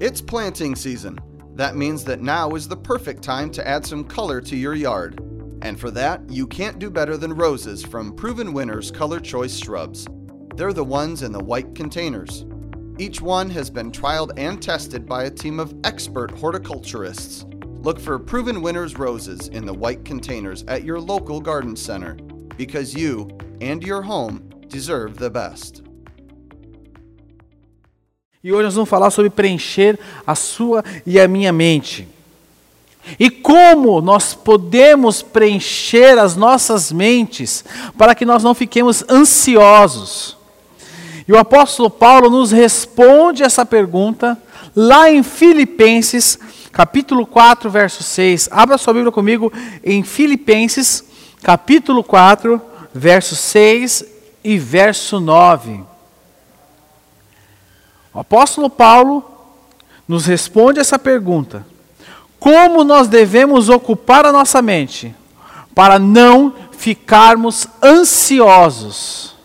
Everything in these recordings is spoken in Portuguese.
It's planting season. That means that now is the perfect time to add some color to your yard. And for that, you can't do better than roses from Proven Winners Color Choice Shrubs. They're the ones in the white containers. Each one has been trialed and tested by a team of expert horticulturists. Look for Proven Winners roses in the white containers at your local garden center because you and your home deserve the best. E hoje nós vamos falar sobre preencher a sua e a minha mente. E como nós podemos preencher as nossas mentes para que nós não fiquemos ansiosos. E o apóstolo Paulo nos responde essa pergunta lá em Filipenses, capítulo 4, verso 6. Abra sua Bíblia comigo em Filipenses, capítulo 4, verso 6 e verso 9. O apóstolo Paulo nos responde essa pergunta: como nós devemos ocupar a nossa mente para não ficarmos ansiosos?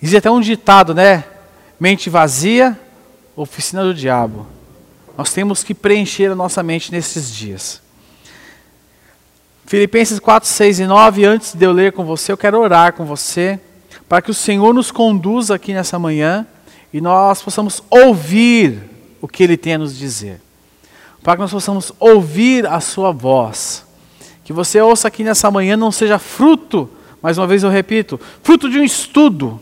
Existe até um ditado, né? Mente vazia, oficina do diabo. Nós temos que preencher a nossa mente nesses dias. Filipenses 4, 6 e 9, antes de eu ler com você, eu quero orar com você, para que o Senhor nos conduza aqui nessa manhã e nós possamos ouvir o que Ele tem a nos dizer. Para que nós possamos ouvir a Sua voz. Que você ouça aqui nessa manhã não seja fruto, mais uma vez eu repito, fruto de um estudo,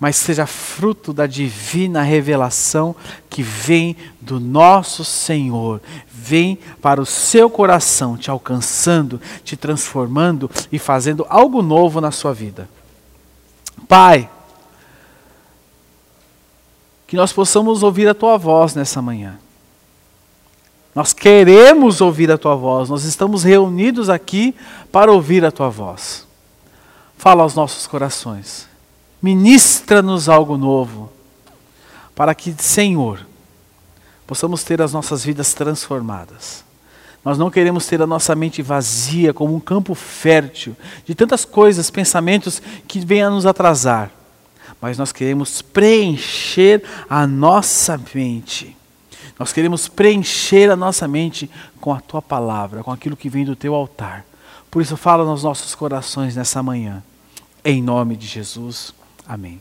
mas seja fruto da divina revelação que vem do nosso Senhor, vem para o seu coração, te alcançando, te transformando e fazendo algo novo na sua vida. Pai, que nós possamos ouvir a tua voz nessa manhã. Nós queremos ouvir a tua voz, nós estamos reunidos aqui para ouvir a tua voz. Fala aos nossos corações, ministra-nos algo novo, para que, Senhor, possamos ter as nossas vidas transformadas. Nós não queremos ter a nossa mente vazia como um campo fértil de tantas coisas, pensamentos que venham a nos atrasar mas nós queremos preencher a nossa mente. Nós queremos preencher a nossa mente com a tua palavra, com aquilo que vem do teu altar. Por isso, fala nos nossos corações nessa manhã. Em nome de Jesus. Amém.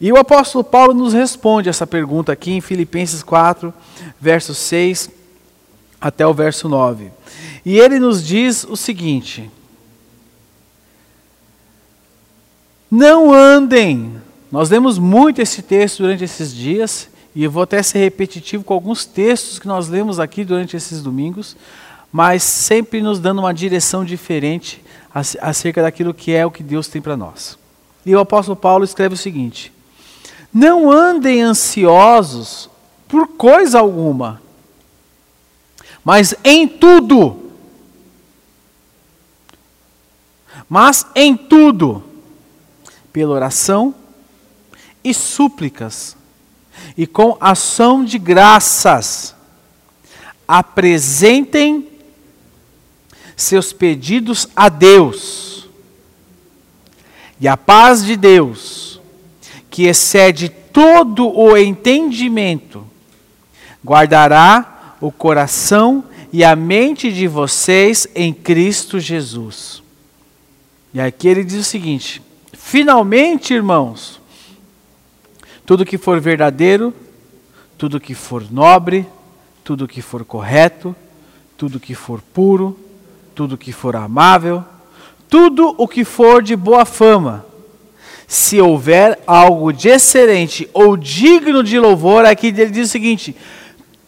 E o apóstolo Paulo nos responde essa pergunta aqui em Filipenses 4, verso 6 até o verso 9. E ele nos diz o seguinte: Não andem nós lemos muito esse texto durante esses dias, e eu vou até ser repetitivo com alguns textos que nós lemos aqui durante esses domingos, mas sempre nos dando uma direção diferente acerca daquilo que é o que Deus tem para nós. E o apóstolo Paulo escreve o seguinte: Não andem ansiosos por coisa alguma, mas em tudo. Mas em tudo, pela oração e súplicas, e com ação de graças, apresentem seus pedidos a Deus. E a paz de Deus, que excede todo o entendimento, guardará o coração e a mente de vocês em Cristo Jesus. E aqui ele diz o seguinte: finalmente, irmãos, tudo que for verdadeiro, tudo que for nobre, tudo que for correto, tudo que for puro, tudo que for amável, tudo o que for de boa fama. Se houver algo de excelente ou digno de louvor, aqui ele diz o seguinte: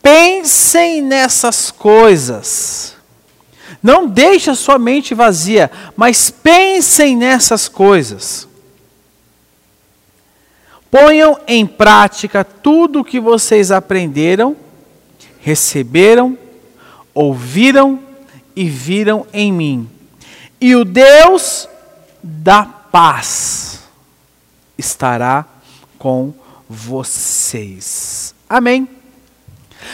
pensem nessas coisas. Não deixe a sua mente vazia, mas pensem nessas coisas. Ponham em prática tudo o que vocês aprenderam, receberam, ouviram e viram em mim. E o Deus da paz estará com vocês. Amém.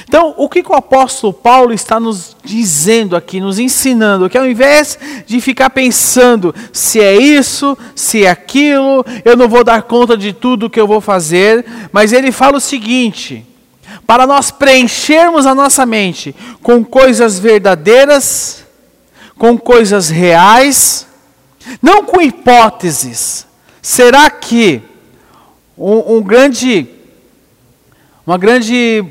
Então, o que, o apóstolo Paulo está nos dizendo aqui, nos ensinando? Que ao invés de ficar pensando se é isso, se é aquilo, eu não vou dar conta de tudo que eu vou fazer, mas ele fala o seguinte: para nós preenchermos a nossa mente com coisas verdadeiras, com coisas reais, não com hipóteses. Será que um, um grande, uma grande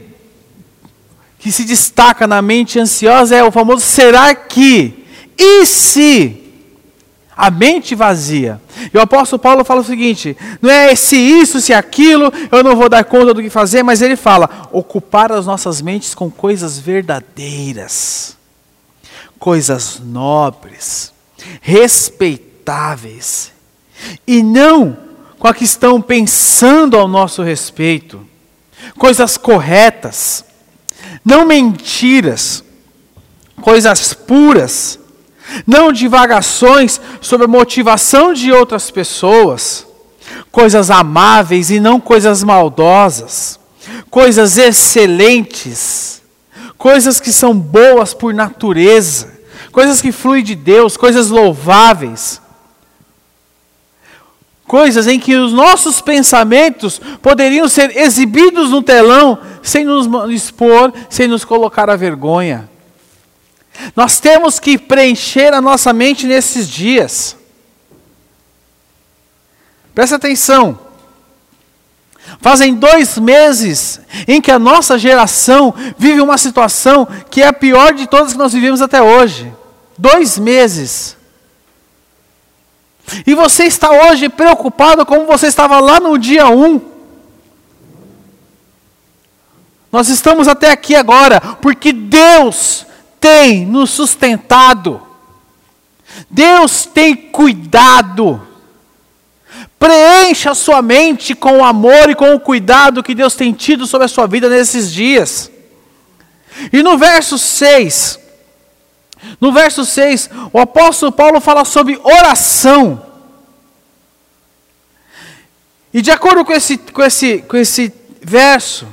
que se destaca na mente ansiosa é o famoso será que? E se? A mente vazia. E o apóstolo Paulo fala o seguinte: não é se isso, se aquilo, eu não vou dar conta do que fazer, mas ele fala: ocupar as nossas mentes com coisas verdadeiras, coisas nobres, respeitáveis, e não com a que estão pensando ao nosso respeito, coisas corretas, não mentiras, coisas puras, não divagações sobre a motivação de outras pessoas, coisas amáveis e não coisas maldosas, coisas excelentes, coisas que são boas por natureza, coisas que fluem de Deus, coisas louváveis. Coisas em que os nossos pensamentos poderiam ser exibidos no telão sem nos expor, sem nos colocar à vergonha. Nós temos que preencher a nossa mente nesses dias. Presta atenção. Fazem dois meses em que a nossa geração vive uma situação que é a pior de todas que nós vivemos até hoje. Dois meses. E você está hoje preocupado como você estava lá no dia 1. Um. Nós estamos até aqui agora porque Deus tem nos sustentado. Deus tem cuidado. Preencha a sua mente com o amor e com o cuidado que Deus tem tido sobre a sua vida nesses dias. E no verso 6, no verso 6, o apóstolo Paulo fala sobre oração. E de acordo com esse, com esse, com esse verso,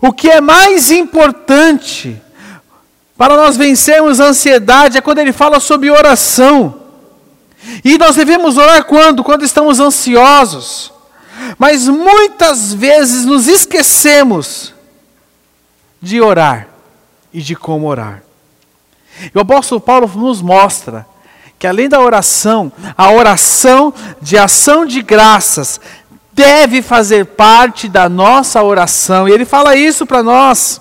o que é mais importante para nós vencermos a ansiedade é quando ele fala sobre oração. E nós devemos orar quando? Quando estamos ansiosos. Mas muitas vezes nos esquecemos de orar e de como orar. E o apóstolo Paulo nos mostra que além da oração, a oração de ação de graças deve fazer parte da nossa oração. E ele fala isso para nós.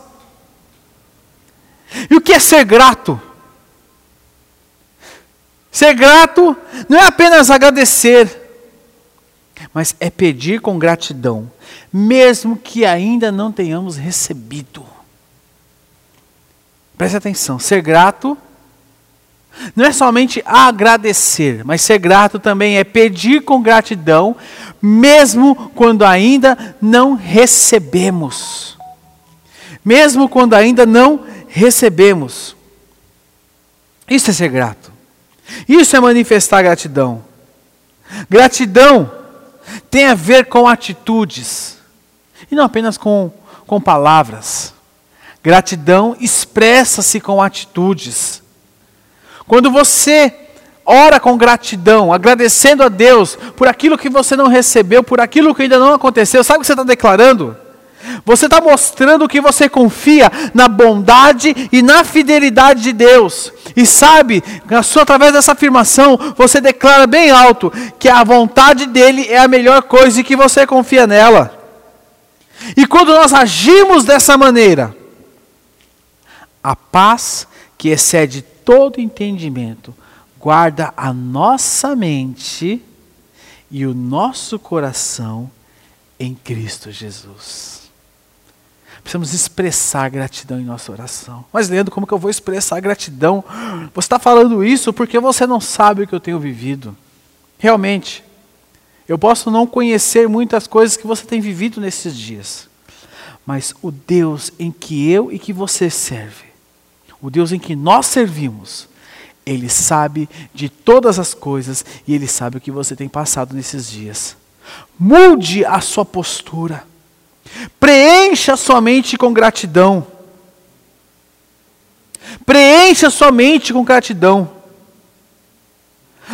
E o que é ser grato? Ser grato não é apenas agradecer, mas é pedir com gratidão, mesmo que ainda não tenhamos recebido. Preste atenção, ser grato não é somente agradecer, mas ser grato também é pedir com gratidão, mesmo quando ainda não recebemos. Mesmo quando ainda não recebemos. Isso é ser grato. Isso é manifestar gratidão. Gratidão tem a ver com atitudes, e não apenas com, com palavras. Gratidão expressa-se com atitudes. Quando você ora com gratidão, agradecendo a Deus por aquilo que você não recebeu, por aquilo que ainda não aconteceu, sabe o que você está declarando? Você está mostrando que você confia na bondade e na fidelidade de Deus. E sabe, através dessa afirmação, você declara bem alto que a vontade dele é a melhor coisa e que você confia nela. E quando nós agimos dessa maneira, a paz que excede todo entendimento guarda a nossa mente e o nosso coração em Cristo Jesus. Precisamos expressar gratidão em nossa oração. Mas, Leandro, como que eu vou expressar gratidão? Você está falando isso porque você não sabe o que eu tenho vivido. Realmente, eu posso não conhecer muitas coisas que você tem vivido nesses dias. Mas o Deus em que eu e que você serve, o Deus em que nós servimos, Ele sabe de todas as coisas e Ele sabe o que você tem passado nesses dias. Mude a sua postura. Preencha sua mente com gratidão. Preencha sua mente com gratidão.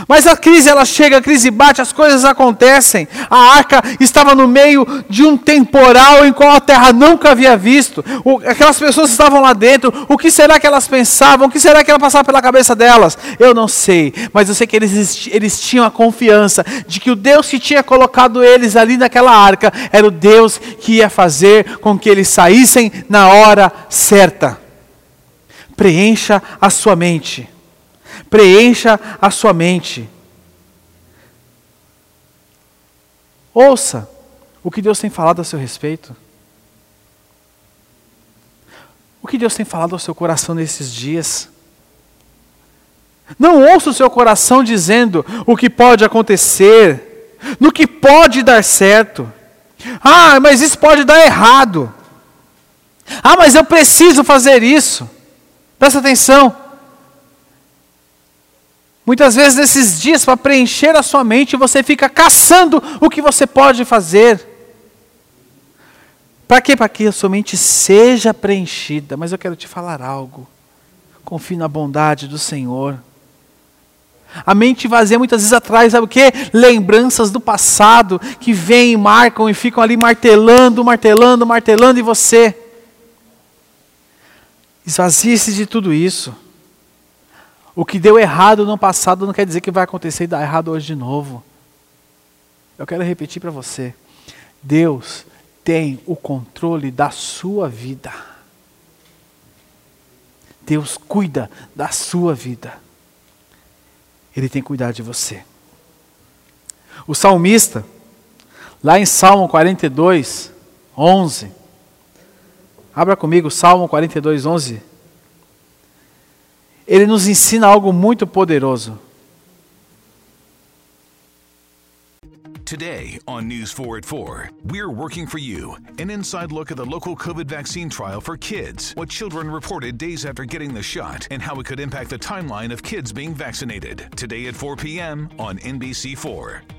Mas a crise ela chega, a crise bate, as coisas acontecem. A arca estava no meio de um temporal em qual a terra nunca havia visto. O, aquelas pessoas estavam lá dentro. O que será que elas pensavam? O que será que ela passava pela cabeça delas? Eu não sei, mas eu sei que eles, eles tinham a confiança de que o Deus que tinha colocado eles ali naquela arca era o Deus que ia fazer com que eles saíssem na hora certa. Preencha a sua mente Preencha a sua mente. Ouça o que Deus tem falado a seu respeito. O que Deus tem falado ao seu coração nesses dias. Não ouça o seu coração dizendo o que pode acontecer, no que pode dar certo. Ah, mas isso pode dar errado. Ah, mas eu preciso fazer isso. Presta atenção. Muitas vezes nesses dias, para preencher a sua mente, você fica caçando o que você pode fazer. Para quê? Para que a sua mente seja preenchida. Mas eu quero te falar algo. Confie na bondade do Senhor. A mente vazia muitas vezes atrás, sabe o quê? Lembranças do passado que vêm, marcam e ficam ali martelando, martelando, martelando em você. Esvazie-se de tudo isso. O que deu errado no passado não quer dizer que vai acontecer e dar errado hoje de novo. Eu quero repetir para você. Deus tem o controle da sua vida. Deus cuida da sua vida. Ele tem cuidado de você. O salmista, lá em Salmo 42, 11. Abra comigo, Salmo 42, 11 ele nos ensina algo muito poderoso. Today on News 4 at 4, we're working for you. An inside look at the local COVID vaccine trial for kids, what children reported days after getting the shot, and how it could impact the timeline of kids being vaccinated. Today at 4 p.m. on NBC4.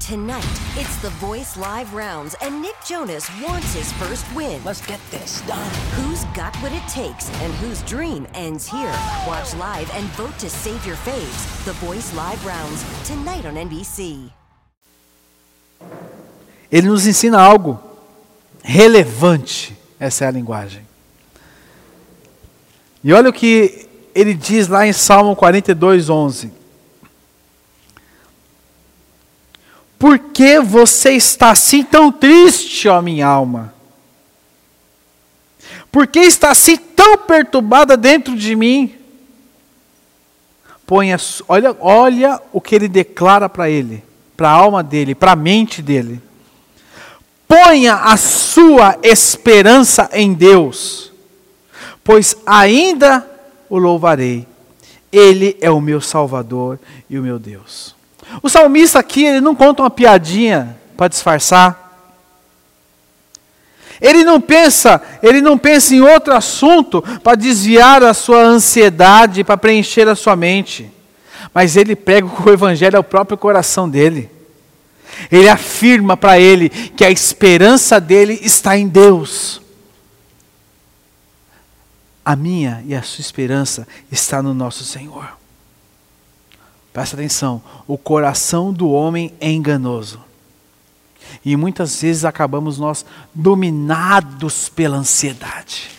Tonight, it's the Voice Live rounds, and Nick Jonas wants his first win. Let's get this done. Who's got what it takes and whose dream ends here? Watch live and vote to save your faves. The Voice Live rounds, tonight on NBC. Ele nos ensina algo relevante. Essa é a linguagem. E olha o que ele diz lá em Salmo 42, 11. Por que você está assim tão triste, ó minha alma? Por que está assim tão perturbada dentro de mim? Ponha, olha, olha o que ele declara para ele, para a alma dele, para a mente dele. Ponha a sua esperança em Deus, pois ainda o louvarei. Ele é o meu Salvador e o meu Deus. O salmista aqui, ele não conta uma piadinha para disfarçar. Ele não pensa, ele não pensa em outro assunto para desviar a sua ansiedade, para preencher a sua mente. Mas ele prega o evangelho ao próprio coração dele. Ele afirma para ele que a esperança dele está em Deus. A minha e a sua esperança está no nosso Senhor. Presta atenção, o coração do homem é enganoso. E muitas vezes acabamos nós dominados pela ansiedade.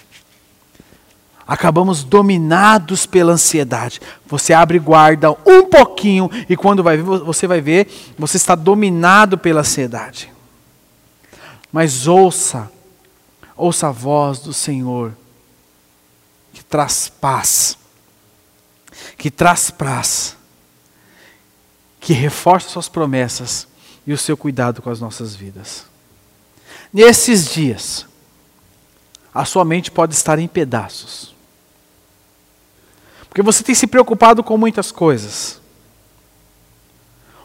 Acabamos dominados pela ansiedade. Você abre guarda um pouquinho e quando vai ver, você vai ver, você está dominado pela ansiedade. Mas ouça, ouça a voz do Senhor que traz paz, que traz paz que reforça suas promessas e o seu cuidado com as nossas vidas. Nesses dias, a sua mente pode estar em pedaços. Porque você tem se preocupado com muitas coisas.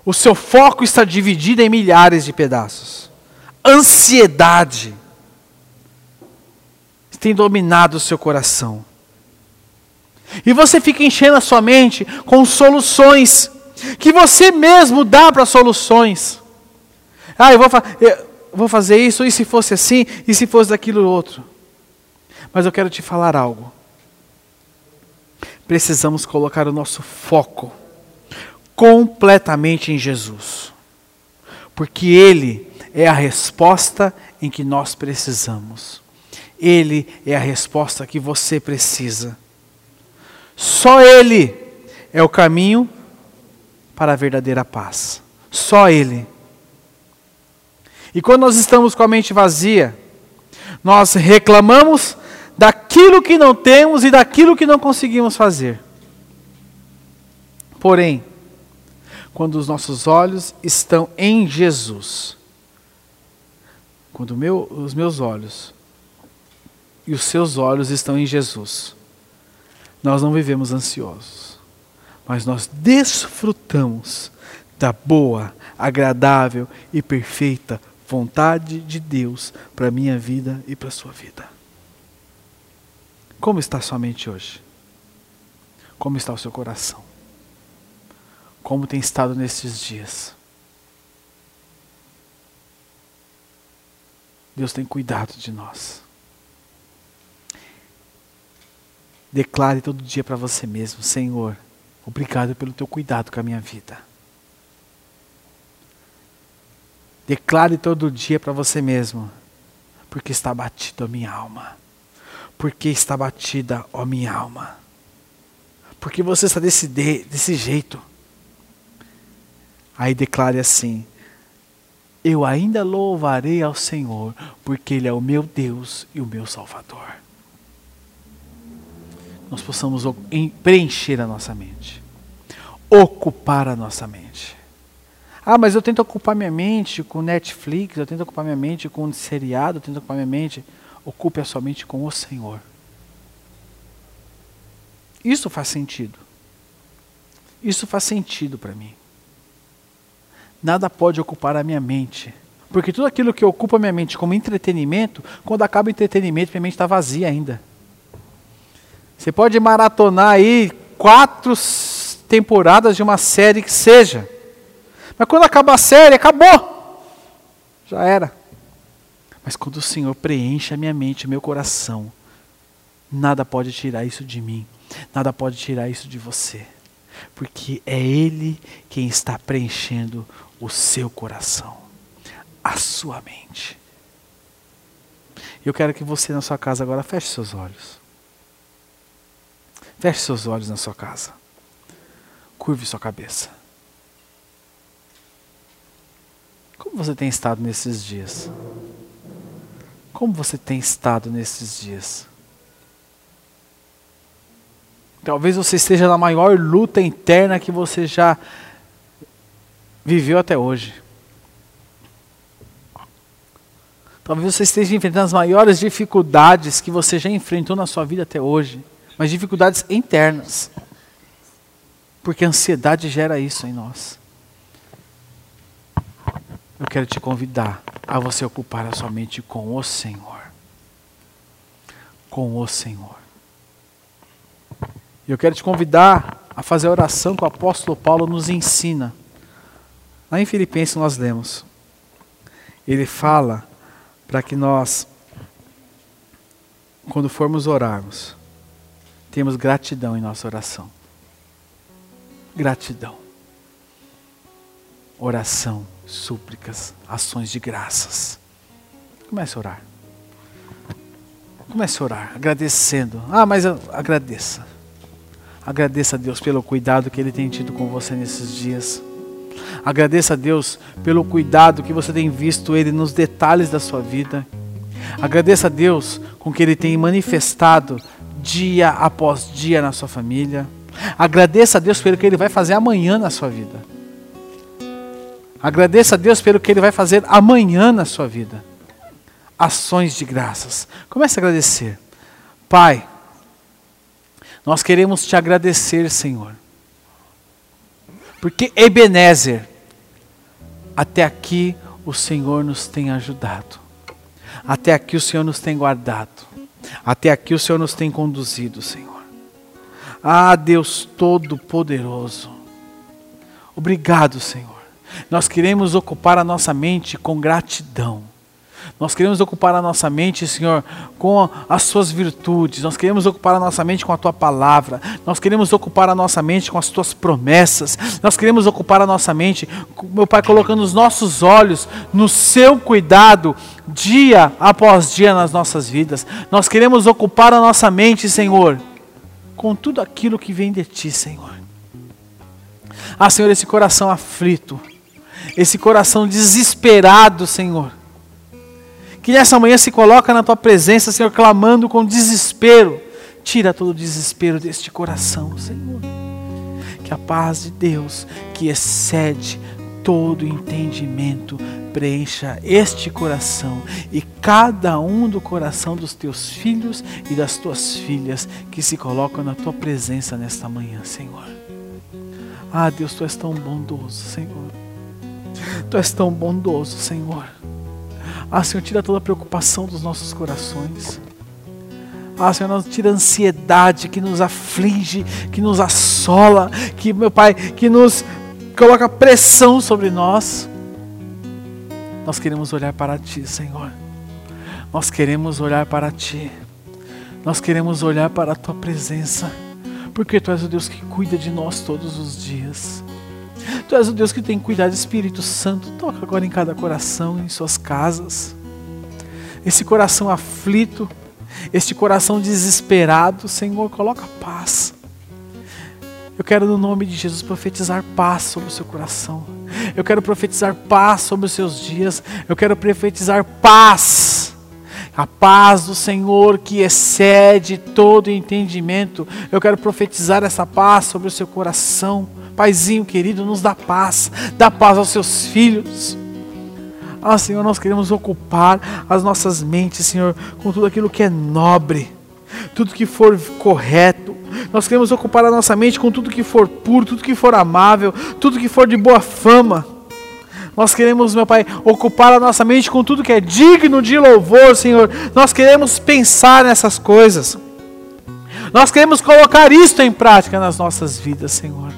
O seu foco está dividido em milhares de pedaços. Ansiedade tem dominado o seu coração. E você fica enchendo a sua mente com soluções que você mesmo dá para soluções. Ah, eu vou, fa eu vou fazer isso, e se fosse assim, e se fosse daquilo outro. Mas eu quero te falar algo. Precisamos colocar o nosso foco completamente em Jesus. Porque Ele é a resposta em que nós precisamos. Ele é a resposta que você precisa. Só Ele é o caminho para a verdadeira paz. Só Ele. E quando nós estamos com a mente vazia, nós reclamamos daquilo que não temos e daquilo que não conseguimos fazer. Porém, quando os nossos olhos estão em Jesus, quando meu, os meus olhos e os seus olhos estão em Jesus, nós não vivemos ansiosos, mas nós desfrutamos da boa, agradável e perfeita vontade de Deus para a minha vida e para a sua vida. Como está sua mente hoje? Como está o seu coração? Como tem estado nesses dias? Deus tem cuidado de nós. Declare todo dia para você mesmo: Senhor, obrigado pelo teu cuidado com a minha vida. Declare todo dia para você mesmo: porque está batida a minha alma. Porque está batida a minha alma. Porque você está desse, desse jeito. Aí declare assim: Eu ainda louvarei ao Senhor, porque Ele é o meu Deus e o meu Salvador nós possamos preencher a nossa mente, ocupar a nossa mente. Ah, mas eu tento ocupar minha mente com Netflix, eu tento ocupar minha mente com seriado, eu tento ocupar minha mente. Ocupe a sua mente com o Senhor. Isso faz sentido. Isso faz sentido para mim. Nada pode ocupar a minha mente. Porque tudo aquilo que ocupa minha mente como entretenimento, quando acaba o entretenimento, minha mente está vazia ainda. Você pode maratonar aí quatro temporadas de uma série que seja. Mas quando acaba a série, acabou. Já era. Mas quando o Senhor preenche a minha mente, o meu coração, nada pode tirar isso de mim. Nada pode tirar isso de você. Porque é Ele quem está preenchendo o seu coração, a sua mente. Eu quero que você na sua casa agora feche seus olhos. Feche seus olhos na sua casa. Curve sua cabeça. Como você tem estado nesses dias? Como você tem estado nesses dias? Talvez você esteja na maior luta interna que você já viveu até hoje. Talvez você esteja enfrentando as maiores dificuldades que você já enfrentou na sua vida até hoje mas dificuldades internas. Porque a ansiedade gera isso em nós. Eu quero te convidar a você ocupar a sua mente com o Senhor. Com o Senhor. E eu quero te convidar a fazer a oração que o apóstolo Paulo nos ensina. Lá em Filipenses nós lemos. Ele fala para que nós, quando formos orarmos, temos gratidão em nossa oração. Gratidão. Oração, súplicas, ações de graças. Comece a orar. Comece a orar, agradecendo. Ah, mas agradeça. Agradeça a Deus pelo cuidado que Ele tem tido com você nesses dias. Agradeça a Deus pelo cuidado que você tem visto Ele nos detalhes da sua vida. Agradeça a Deus com que Ele tem manifestado dia após dia na sua família. Agradeça a Deus pelo que Ele vai fazer amanhã na sua vida. Agradeça a Deus pelo que Ele vai fazer amanhã na sua vida. Ações de graças. Comece a agradecer. Pai, nós queremos te agradecer, Senhor. Porque Ebenezer Até aqui o Senhor nos tem ajudado. Até aqui o Senhor nos tem guardado. Até aqui o Senhor nos tem conduzido, Senhor. Ah, Deus Todo-Poderoso. Obrigado, Senhor. Nós queremos ocupar a nossa mente com gratidão. Nós queremos ocupar a nossa mente, Senhor, com as suas virtudes. Nós queremos ocupar a nossa mente com a tua palavra. Nós queremos ocupar a nossa mente com as tuas promessas. Nós queremos ocupar a nossa mente, meu Pai, colocando os nossos olhos no seu cuidado dia após dia nas nossas vidas. Nós queremos ocupar a nossa mente, Senhor, com tudo aquilo que vem de ti, Senhor. Ah, Senhor, esse coração aflito, esse coração desesperado, Senhor que nessa manhã se coloca na tua presença, Senhor, clamando com desespero. Tira todo o desespero deste coração, Senhor. Que a paz de Deus, que excede todo entendimento, preencha este coração e cada um do coração dos teus filhos e das tuas filhas que se colocam na tua presença nesta manhã, Senhor. Ah, Deus, tu és tão bondoso, Senhor. Tu és tão bondoso, Senhor. Ah, Senhor, tira toda a preocupação dos nossos corações. Ah, Senhor, tira a ansiedade que nos aflige, que nos assola, que, meu Pai, que nos coloca pressão sobre nós. Nós queremos olhar para Ti, Senhor. Nós queremos olhar para Ti. Nós queremos olhar para a Tua presença. Porque Tu és o Deus que cuida de nós todos os dias. Tu és o Deus que tem cuidado, Espírito Santo. Toca agora em cada coração, em suas casas. Esse coração aflito, este coração desesperado, Senhor, coloca paz. Eu quero, no nome de Jesus, profetizar paz sobre o seu coração. Eu quero profetizar paz sobre os seus dias. Eu quero profetizar paz. A paz do Senhor que excede todo entendimento. Eu quero profetizar essa paz sobre o seu coração. Paizinho querido, nos dá paz, dá paz aos seus filhos. Ah, Senhor, nós queremos ocupar as nossas mentes, Senhor, com tudo aquilo que é nobre, tudo que for correto. Nós queremos ocupar a nossa mente com tudo que for puro, tudo que for amável, tudo que for de boa fama. Nós queremos, meu Pai, ocupar a nossa mente com tudo que é digno de louvor, Senhor. Nós queremos pensar nessas coisas. Nós queremos colocar isto em prática nas nossas vidas, Senhor.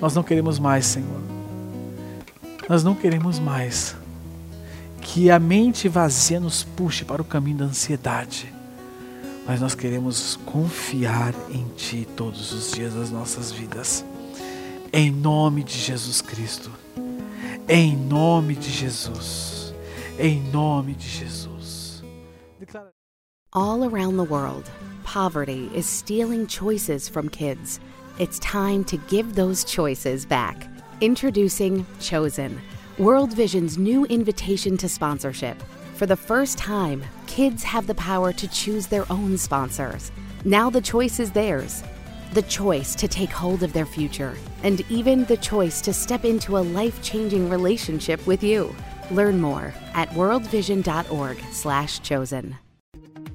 Nós não queremos mais, Senhor. Nós não queremos mais que a mente vazia nos puxe para o caminho da ansiedade. Mas nós queremos confiar em Ti todos os dias das nossas vidas. Em nome de Jesus Cristo. Em nome de Jesus. Em nome de Jesus. All around the world, poverty is stealing choices from kids. It's time to give those choices back. Introducing Chosen, World Vision's new invitation to sponsorship. For the first time, kids have the power to choose their own sponsors. Now the choice is theirs. The choice to take hold of their future, and even the choice to step into a life-changing relationship with you. Learn more at worldvision.org/chosen.